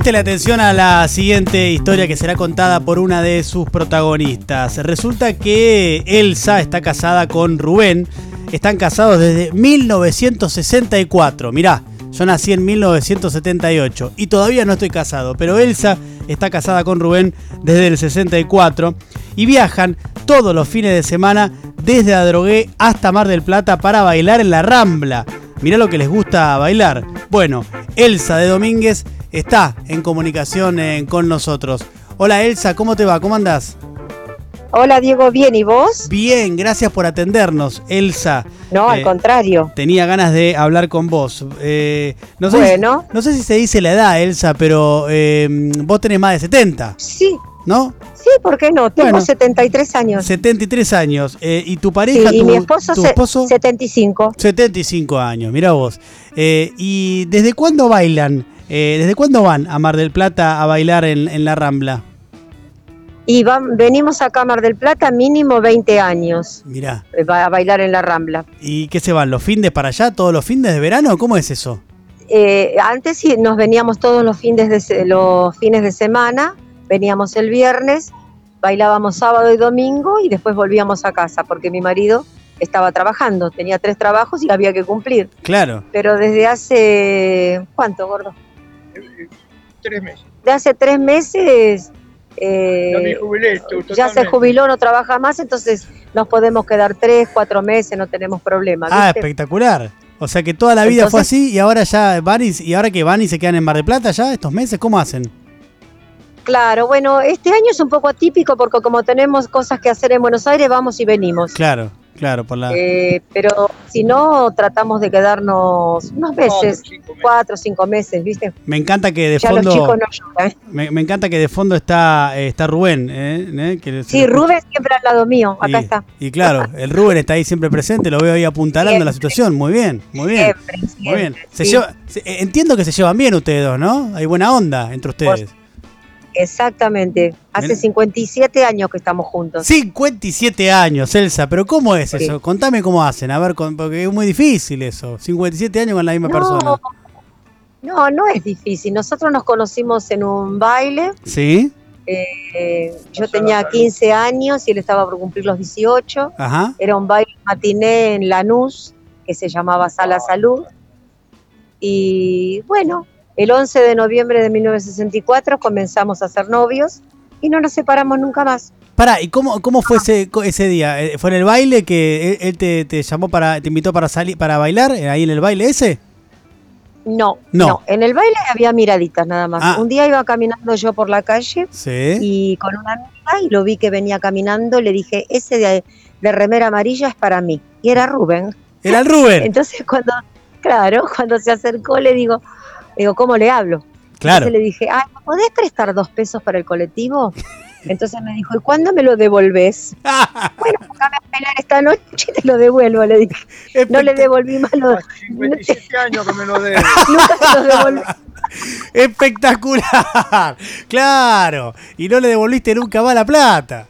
Preste la atención a la siguiente historia que será contada por una de sus protagonistas. Resulta que Elsa está casada con Rubén. Están casados desde 1964. Mirá, yo nací en 1978 y todavía no estoy casado, pero Elsa está casada con Rubén desde el 64 y viajan todos los fines de semana desde Adrogué hasta Mar del Plata para bailar en la Rambla. Mirá lo que les gusta bailar. Bueno, Elsa de Domínguez está en comunicación eh, con nosotros. Hola Elsa, ¿cómo te va? ¿Cómo andás? Hola Diego, bien, ¿y vos? Bien, gracias por atendernos, Elsa. No, al Eh, contrario. Tenía ganas de hablar con vos. Eh, no, sé Bueno. si, no sé si se dice la edad, Elsa, pero eh, vos tenés más de 70, Sí, ¿no? Sí, ¿por qué no? Tengo Bueno. 73 años. 73 años. Eh, ¿Y tu Sí, pareja, y tu, mi esposo, tu esposo? 75. 75 años, mira vos. Eh, ¿Y desde cuándo bailan? Eh, ¿Desde cuándo van a Mar del Plata a bailar en, en la Rambla? Y van, venimos a Cámara del Plata mínimo 20 años Mirá. va a bailar en la Rambla. ¿Y qué se van? ¿Los fines para allá? ¿Todos los fines de verano? ¿Cómo es eso? Eh, antes sí, nos veníamos todos los fines, de, los fines de semana, veníamos el viernes, bailábamos sábado y domingo y después volvíamos a casa porque mi marido estaba trabajando, tenía tres trabajos y había que cumplir. Claro. Pero desde hace, ¿cuánto, gordo? Tres meses. De hace tres meses eh, Ya me jubilé, to- ya se jubiló, no trabaja más, entonces nos podemos quedar tres, cuatro meses, no tenemos problema. Ah, espectacular. O sea que toda la vida fue así y ahora ya van y, y ahora que van y se quedan en Mar del Plata ya estos meses, ¿cómo hacen? Claro, bueno, este año es un poco atípico porque como tenemos cosas que hacer en Buenos Aires, vamos y venimos. Claro, claro, por la... Eh, pero si no, tratamos de quedarnos unos meses, Cuatro, cinco meses. cuatro o cinco meses, ¿viste? Me encanta que de ya los fondo... chicos no lloran. Me, me encanta que de fondo está, eh, está Rubén. eh, eh, que Sí. Rubén siempre al lado mío, acá y, está. Y claro, el Rubén está ahí siempre presente, lo veo ahí apuntalando la Siempre. situación. Muy bien, muy bien. Siempre, Muy bien. siempre, Se sí. lleva- se- eh, entiendo que se llevan bien ustedes dos, ¿no? Hay buena onda entre ustedes. Exactamente. Hace Bien. 57 años que estamos juntos. 57 años, Elsa, pero ¿cómo es Sí. eso? Contame cómo hacen, a ver, con- porque es muy difícil eso. 57 años con la misma persona. No, no es difícil. Nosotros nos conocimos en un baile. ¿Sí? eh, yo tenía 15 años y él estaba por cumplir los 18. Ajá. Era un baile matiné en Lanús que se llamaba Sala Salud. Y bueno, el 11 de noviembre de 1964 comenzamos a ser novios y no nos separamos nunca más. Pará, ¿y cómo, cómo fue ese, ese día? Eh, ¿Fue en el baile que él, te, te llamó para, te invitó para salir, para bailar, eh, ahí en el baile ese? No, No. no, En el baile había miraditas nada más. Ah. Un día iba caminando yo por la calle Sí. y con una amiga y lo vi que venía caminando, le dije, ese de, de remera amarilla es para mí. Y era Rubén. Era el Rubén. Entonces cuando, claro, cuando se acercó le digo, digo, ¿cómo le hablo? Claro. Entonces le dije, ah, ¿me podés prestar dos pesos para el colectivo? Entonces me dijo, ¿y cuándo me lo devolves? Bueno, déjame bailar esta noche y te lo devuelvo, le dije. No le devolví más los, Hace 57 años que me lo debe. nunca se los devolví. Espectacular. Claro. Y no le devolviste nunca más la plata.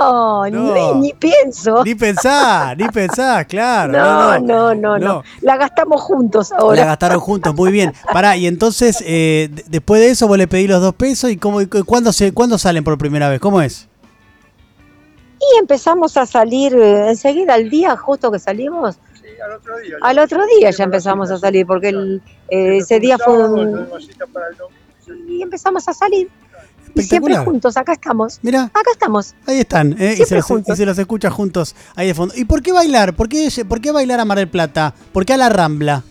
No, No. Ni, ni pienso. Ni pensar, ni pensar, claro. No, no, no, no, no. La gastamos juntos La ahora. gastaron juntos, muy bien. Pará, y entonces, eh, después de eso, vos le pedí los dos pesos y cómo, y cu- ¿cuándo, se, ¿cuándo salen por primera vez? ¿Cómo es? Y empezamos a salir eh, enseguida, al día justo que salimos, Sí, al otro día. al otro día ya empezamos a salir, porque el, eh, ese día fue un... Y empezamos a salir. Y siempre juntos, acá estamos. Mira, Acá estamos. ahí están, ¿eh? y, se los, y se los escucha juntos ahí de fondo. ¿Y por qué bailar? ¿Por qué, por qué bailar a Mar del Plata? ¿Por qué a la Rambla?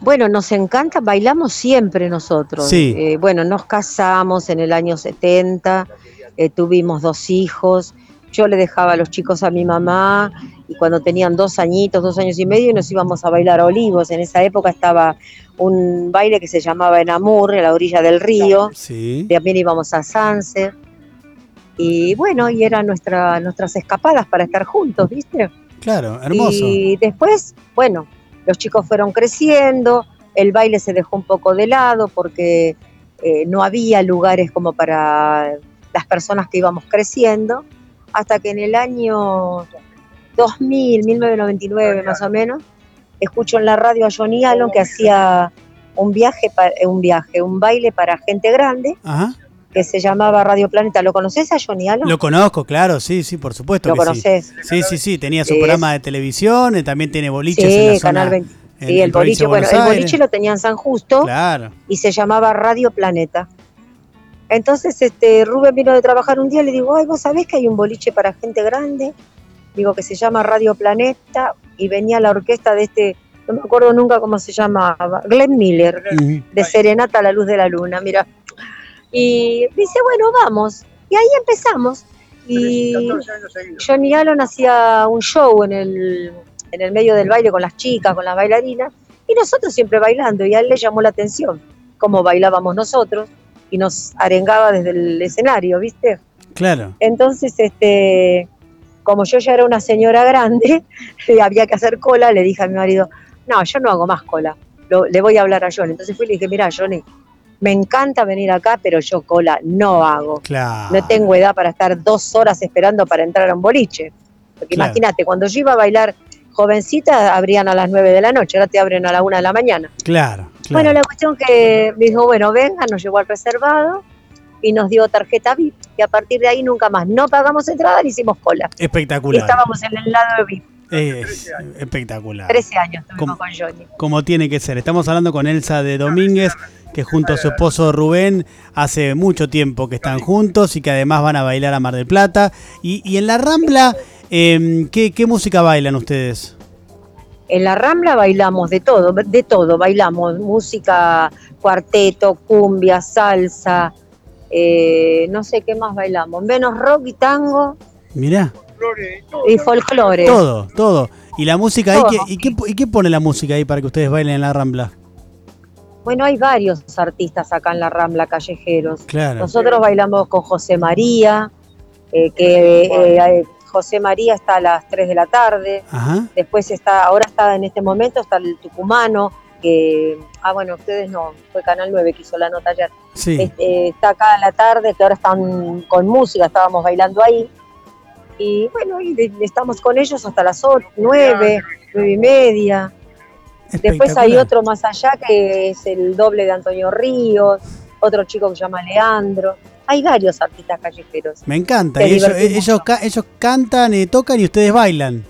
Bueno, nos encanta, bailamos siempre nosotros. Sí. Eh, bueno, nos casamos en el año 70, eh, tuvimos dos hijos, yo le dejaba a los chicos a mi mamá y cuando tenían dos añitos, dos años y medio, nos íbamos a bailar a Olivos. En esa época estaba un baile que se llamaba Enamur, a la orilla del río. Sí. También íbamos a Sanse. Y bueno, y eran nuestra, nuestras escapadas para estar juntos, ¿viste? Claro, hermoso. Y después, bueno, los chicos fueron creciendo, el baile se dejó un poco de lado porque eh, no había lugares como para las personas que íbamos creciendo, hasta que en el año 2000, 1999 más o menos, escucho en la radio a Johnny Allen que hacía un viaje, eh, un viaje, un baile para gente grande Ajá. que se llamaba Radio Planeta. ¿Lo conoces a Johnny Allen? Lo conozco, claro, sí, sí, por supuesto ¿Lo sí. conoces? Sí, sí, sí, tenía su Sí, programa de televisión, eh, también tiene boliches en la Sí, zona. Canal 20. en- Sí, en el boliche, bueno, el boliche lo tenía en San Justo Claro. y se llamaba Radio Planeta. Entonces, este, Rubén vino de trabajar un día y le digo, ay, vos sabés que hay un boliche para gente grande, digo que se llama Radio Planeta, y venía la orquesta de este, no me acuerdo nunca cómo se llamaba, Glenn Miller, de Serenata a la Luz de la Luna, mira. Y dice, bueno, vamos. Y ahí empezamos. Y 14 años seguidos. Johnny Allen hacía un show en el, en el medio del baile con las chicas, con las bailarinas, y nosotros siempre bailando, y a él le llamó la atención cómo bailábamos nosotros, y nos arengaba desde el escenario, ¿viste? Claro. Entonces, este, como yo ya era una señora grande, y había que hacer cola, le dije a mi marido, no, yo no hago más cola, lo- le voy a hablar a Johnny. Entonces fui y le dije, mira, Johnny, me encanta venir acá, pero yo cola no hago. Claro. No tengo edad para estar dos horas esperando para entrar a un boliche. Porque Claro. imagínate, cuando yo iba a bailar jovencita, abrían a las 9 de la noche, ahora te abren a la 1 de la mañana. Claro. claro. Bueno, la cuestión que me dijo, bueno, venga, nos llevó al reservado y nos dio tarjeta VIP. Y a partir de ahí nunca más, no pagamos entrada ni hicimos cola. Y Espectacular. estábamos en el lado de VIP. Es espectacular. 13 años estuvimos con Johnny. Como tiene que ser. Estamos hablando con Elsa de Domínguez, que junto a su esposo Rubén hace mucho tiempo que están juntos y que además van a bailar a Mar del Plata. Y, y en la Rambla, em, ¿qué, qué música bailan ustedes? En la Rambla bailamos de todo, de todo. Bailamos música, cuarteto, cumbia, salsa, eh, no sé qué más bailamos. Menos rock y tango Mirá, y folclore. todo, todo. ¿Y la música ahí? ¿qué- y, qué, y qué pone la música ahí para que ustedes bailen en la Rambla? Bueno, hay varios artistas acá en la Rambla, callejeros. Claro. Nosotros bailamos con José María, eh, que eh, José María está a las 3 de la tarde. Ajá. Después está, ahora está en este momento, está el tucumano, que, ah, bueno, ustedes no, fue Canal 9 que hizo la nota ayer. Sí. Este, está acá a la tarde, que ahora están con música, estábamos bailando ahí. Y bueno, y de- estamos con ellos hasta las 8, 9, 9 y media. Después hay otro más allá que es el doble de Antonio Ríos, otro chico que se llama Leandro. Hay varios artistas callejeros. Me encanta. Ellos, divertimos. ellos, ca- ellos cantan, eh, tocan y ustedes bailan.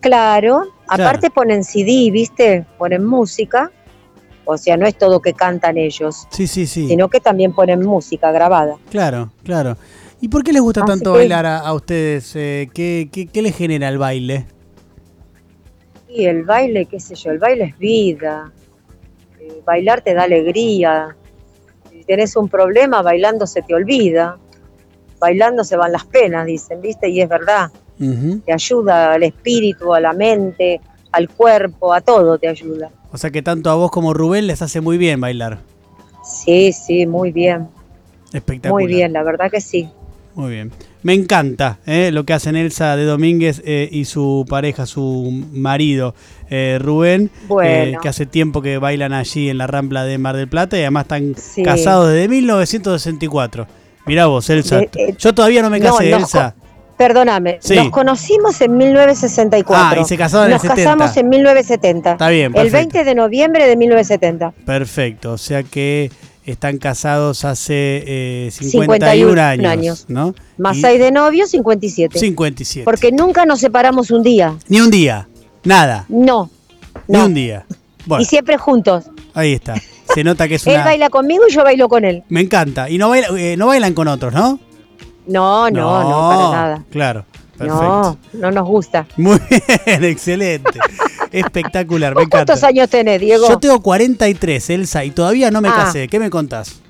Claro, aparte ponen CD, ¿viste? Ponen música. O sea, no es todo que cantan ellos, Sí, sí, sí. sino que también ponen música grabada. Claro, claro. ¿Y por qué les gusta Así tanto que- bailar a, a ustedes? Eh, ¿qué, qué, qué les genera el baile? Y el baile, qué sé yo, el baile es vida. Eh, bailar te da alegría. Si tenés un problema, bailando se te olvida. Bailando se van las penas, dicen, ¿viste? Y es verdad. Te ayuda al espíritu, a la mente, al cuerpo, a todo te ayuda. O sea que tanto a vos como a Rubén les hace muy bien bailar. Sí, sí, muy bien. Espectacular. Muy bien, la verdad que sí. Muy bien. Me encanta eh, lo que hacen Elsa de Domínguez eh, y su pareja, su marido eh, Rubén, Bueno. que hace tiempo que bailan allí en la Rambla de Mar del Plata y además están Sí. casados desde 1964. Mirá vos, Elsa. Yo todavía no me no, casé, Elsa. Perdóname, Sí. nos conocimos en 1964. Ah, y se casaron en el Nos 70. casamos en 1970. Está bien, El perfecto. 20 de noviembre de 1970. Perfecto, o sea que están casados hace eh, 51 51 años, años. ¿no? Más Y 6 de novio, 57. 57. Porque nunca nos separamos un día. Ni un día, nada, No. ni no. un día. Bueno, Y siempre juntos. ahí está. Se nota que es Él una... baila conmigo y yo bailo con él. Me encanta. Y no, baila- eh, no bailan con otros, ¿no? No, no, no, para nada. Claro, perfecto. No, no nos gusta. Muy bien, excelente. Espectacular, me ¿Vos cuántos encanta. años tenés, Diego? Yo tengo 43, Elsa, y todavía no me Ah. casé. ¿Qué me contás?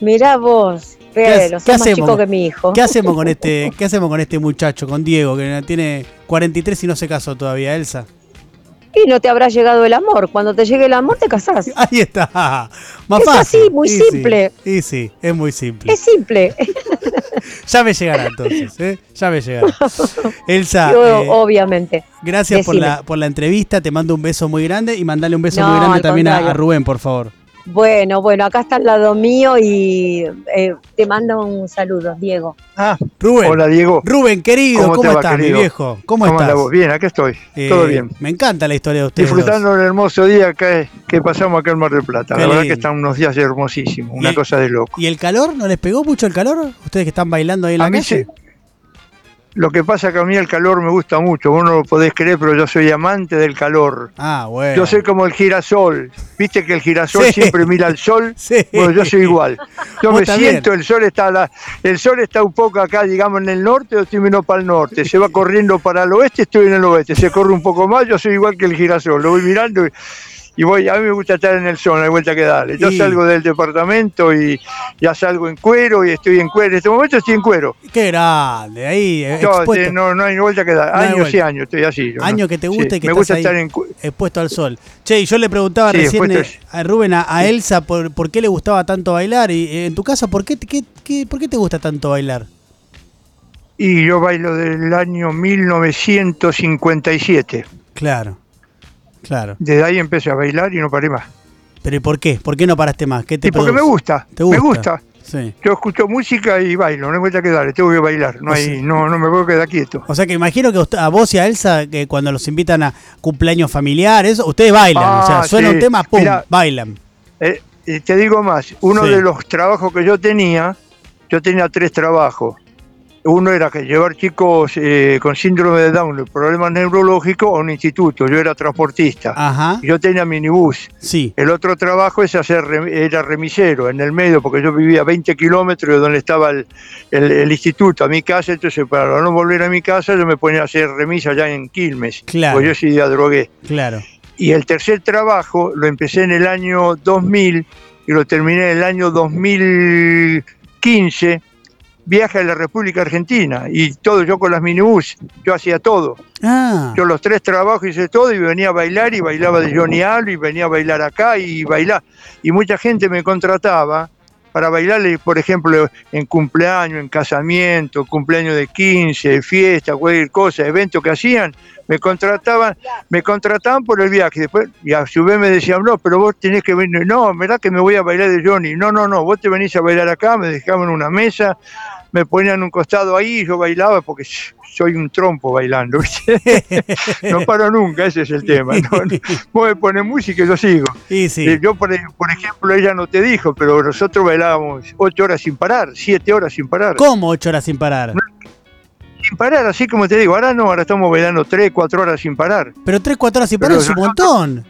Mirá vos. ¿Qué Pero, qué más chico que mi hijo. ¿Qué hacemos con este, qué hacemos con este muchacho, con Diego, que tiene 43 y no se casó todavía, Elsa? Y no te habrá llegado el amor. Cuando te llegue el amor, te casás. Ahí está. Más Es fácil. así, muy simple. Y sí, es muy simple. Es simple. Ya me llegará entonces, ¿eh? Ya me llegará. Elsa, Yo, eh, obviamente. gracias por la, por la entrevista. Te mando un beso muy grande y mandale un beso No, muy grande también a Rubén, por favor. Bueno, bueno, acá está al lado mío y eh, te mando un saludo, Diego. Ah, Rubén. hola Diego. Rubén, querido, ¿cómo, ¿Cómo te va, estás, mi viejo? ¿Cómo, ¿Cómo estás? vos? Bien, acá estoy. Eh, Todo bien. Me encanta la historia de ustedes. Disfrutando del hermoso día que, que pasamos acá en Mar del Plata. Qué la verdad lindo. que están unos días hermosísimos, una Y- cosa de loco. ¿Y el calor? ¿No les pegó mucho el calor? ¿Ustedes que están bailando ahí en la A mí calle? Lo que pasa que a mí el calor me gusta mucho, vos no lo podés creer, pero yo soy amante del calor. Ah, bueno. Yo soy como el girasol. Viste que el girasol Sí. siempre mira al sol. Sí. Bueno, yo soy igual. Yo Vos me también. siento, el sol está a la- el sol está un poco acá, digamos, en el norte, yo estoy menos para el norte. Se va corriendo para el oeste, estoy en el oeste. Se corre un poco más, yo soy igual que el girasol. Lo voy mirando y, y voy, a mí me gusta estar en el sol, no hay vuelta que darle. Yo Y- salgo del departamento y ya salgo en cuero y estoy en cuero. En este momento estoy en cuero. Qué grande. Ahí, Yo, eh, no, no hay vuelta que dar. No años y años estoy así. yo, Año ¿no? que te gusta Sí, y que Me gusta estar en expuesto al sol. Che, y yo le preguntaba Sí, recién eh, a Rubén, a, a Elsa, por, por qué le gustaba tanto bailar. Y eh, en tu casa, ¿por qué, qué- qué- ¿por qué te gusta tanto bailar? Y yo bailo del año 1957. Claro, claro. Desde ahí empecé a bailar y no paré más. ¿Pero y por qué? ¿Por qué no paraste más? ¿Qué te Y porque me gusta, ¿Te gusta? me gusta. Sí. Yo escucho música y bailo, no vuelta que darle, tengo que bailar, no, O hay, sea- no, no me puedo quedar quieto. O sea que imagino que a vos y a Elsa, que cuando los invitan a cumpleaños familiares, ustedes bailan. o sea, Ah, suena sí. un tema, ¡pum! Mirá. bailan. Eh, eh, te digo más, uno Sí. de los trabajos que yo tenía, yo tenía tres trabajos. Uno era que llevar chicos eh, con síndrome de Down, problemas neurológicos, a un instituto. Yo era transportista. Ajá. Yo tenía minibús. Sí. El otro trabajo es hacer era remisero en el medio, porque yo vivía 20 kilómetros de donde estaba el, el- el instituto, a mi casa, entonces para no volver a mi casa yo me ponía a hacer remisa allá en Quilmes, Claro. porque yo sí día drogué. Claro. Y el tercer trabajo lo empecé en el año 2000 y lo terminé en el año 2015, viaje a la República Argentina y todo, yo con las minibús, yo hacía todo. Ah. Yo los tres trabajos hice todo y venía a bailar y bailaba de Johnny Allo y venía a bailar acá y bailar. Y mucha gente me contrataba para bailarle, por ejemplo, en cumpleaños, en casamiento, cumpleaños de 15, fiesta, cualquier cosa, eventos que hacían, me contrataban, me contrataban por el viaje. Después, y a su vez me decían, no, pero vos tenés que venir, no, verdad que me voy a bailar de Johnny. No, no, no, vos te venís a bailar acá, me dejaban una mesa, me ponían un costado ahí y yo bailaba porque soy un trompo bailando, no paro nunca, ese es el tema. ¿no? Vos me pones música y yo sigo. Sí. Eh, Yo, por, por ejemplo, ella no te dijo, pero nosotros bailábamos ocho horas sin parar, siete horas sin parar. ¿Cómo ocho horas sin parar? Sin parar, así como te digo, ahora no, ahora estamos bailando tres, cuatro horas sin parar. Pero tres, cuatro horas sin Pero parar es un montón.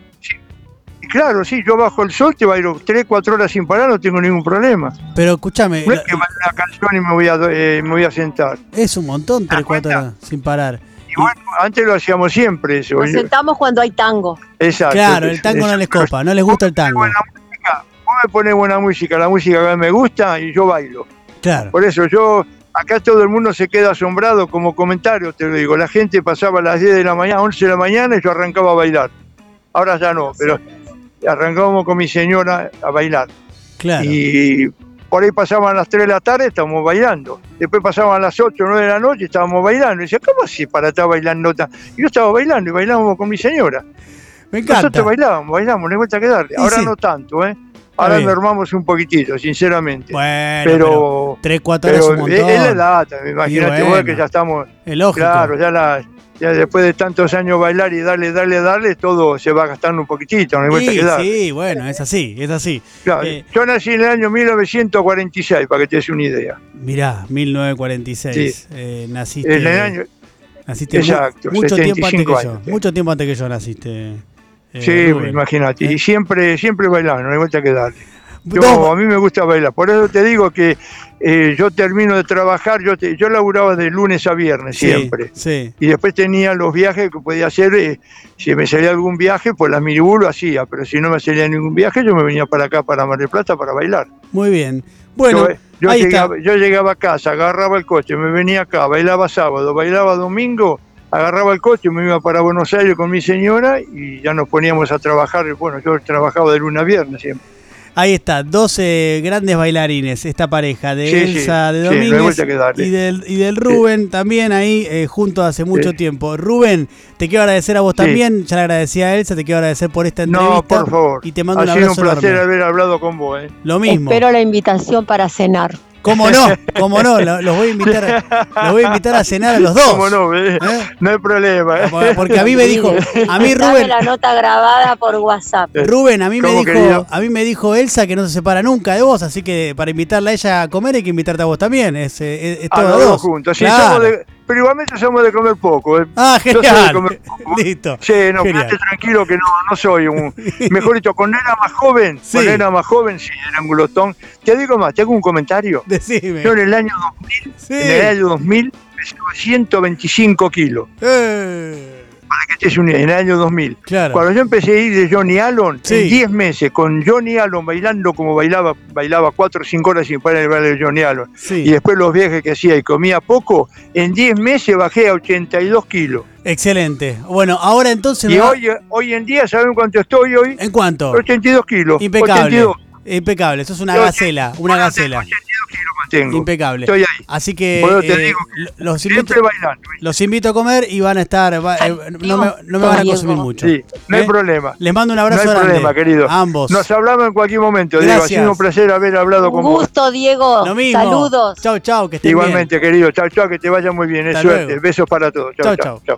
Claro, sí, yo bajo el sol, te bailo tres, cuatro horas sin parar, no tengo ningún problema. Pero escúchame, No es que bailo una canción y me voy a, eh, me voy a sentar. es un montón tres, das cuatro cuenta? horas sin parar. Y bueno, antes lo hacíamos siempre eso. Nos sentamos cuando hay tango. Exacto. Claro, el tango no les copa, no les gusta el tango. Buena música, vos me pones buena música, la música que a mí me gusta y yo bailo. Claro. Por eso yo, acá todo el mundo se queda asombrado como comentario, te lo digo. La gente pasaba a las 10 de la mañana, 11 de la mañana y yo arrancaba a bailar. Ahora ya no, pero arrancábamos con mi señora a bailar. Claro. Y por ahí pasaban las 3 de la tarde, estábamos bailando. Después pasaban las 8 o 9 de la noche, estábamos bailando. Y decía, ¿cómo así para estar bailando? tan-?" Y yo estaba bailando y bailábamos con mi señora. Me encanta. Nosotros bailábamos, bailamos, no hay vuelta que darle. Ahora sí. no tanto, ¿eh? Ahora normamos un poquitito, sinceramente. Bueno, pero, pero tres, cuatro horas pero es un es montón. es la edad, imagínate bueno. que ya estamos, Es lógico. claro, ya, la, ya después de tantos años bailar y darle, darle, darle, todo se va gastando un poquitito, no hay vuelta Sí, que dar. sí, bueno, es así, es así. Claro, Eh, Yo nací en el año 1946, para que te des una idea. Mirá, 1946. eh, naciste. En el año, naciste Exacto, mucho tiempo antes que 75 yo. años, sí. Mucho tiempo antes que yo naciste. eh, sí, imagínate, Eh. y siempre, siempre bailando, no hay vuelta que darle. Yo, Dos- a mí me gusta bailar, por eso te digo que eh, yo termino de trabajar, yo, te- yo laburaba de lunes a viernes sí, siempre. Sí, y después tenía los viajes que podía hacer, eh, si me salía algún viaje, pues la minibús lo hacía, pero si no me salía ningún viaje, yo me venía para acá, para Mar del Plata, para bailar. muy bien. Bueno, yo, yo ahí llegaba, está. yo llegaba a casa, agarraba el coche, me venía acá, bailaba sábado, bailaba domingo, agarraba el coche, me iba para Buenos Aires con mi señora y ya nos poníamos a trabajar, bueno, yo trabajaba de lunes a viernes siempre. Ahí está, 12 grandes bailarines, esta pareja de Sí, Elsa de sí, Domínguez y, del, y del Rubén también ahí eh, junto hace mucho Sí. tiempo. Rubén, te quiero agradecer a vos Sí. también, ya le agradecí a Elsa, te quiero agradecer por esta entrevista. No, por favor. Y te mando ha un sido un abrazo placer enorme. haber hablado con vos. ¿eh? Lo mismo. Espero la invitación para cenar. ¿Cómo no? ¿Cómo no? Lo- Los voy a invitar, los voy a invitar a cenar a los dos. ¿Cómo no? eh? ¿Eh? No hay problema. ¿eh? Porque a mí me dijo, a mí Dame Rubén, la nota grabada por WhatsApp. Rubén, a mí me ¿Cómo, dijo, querido? a mí me dijo Elsa que no se separa nunca de vos, así que para invitarla a ella a comer hay que invitarte a vos también. Es, eh, es, es A todo los a dos dos. juntos. Claro. somos de- pero igualmente somos de comer poco. ¿eh? Ah, Yo soy de genial. comer poco. Listo. Sí, no, Genial. quédate tranquilo que no, no soy un. Mejor dicho, cuando era más joven, Sí. cuando era más joven, sí, era un glotón. Te digo más, te hago un comentario. Decime. Yo en el año 2000, Sí. en el año 2000, pesaba 125 kilos. Eh, Para que estés un en el año 2000. claro. Cuando yo empecé a ir de Johnny Allen, Sí. en 10 meses, con Johnny Allen bailando como bailaba, bailaba 4 o 5 horas sin parar el baile de Johnny Allen, Sí. y después los viajes que hacía y comía poco, en 10 meses bajé a 82 kilos. Excelente. Bueno, ahora entonces. Y va- hoy, hoy en día, ¿saben cuánto estoy hoy? ¿En cuánto? 82 kilos. Impecable. 82 Impecable. Eso es una gacela. Una gacela. 82 kilos mantengo. Impecable. Estoy ahí. Así que Por eso te eh, digo lo- los, invito, bailando. los invito a comer y van a estar. va- eh, no, me, no me van a consumir mucho. Sí, no hay ¿Eh? problema. Les mando un No abrazo hay grande. problema, querido. A ambos. Nos hablamos en cualquier momento. Diego. Ha Gracias. sido un placer haber hablado Un con vos. gusto, Diego. Lo mismo. Saludos. Chau, chau, que estén Igualmente, querido. Chao, chao, que te vaya muy bien. Es suerte. luego. Besos para todos. Chau, Chao, chau. chao. chao.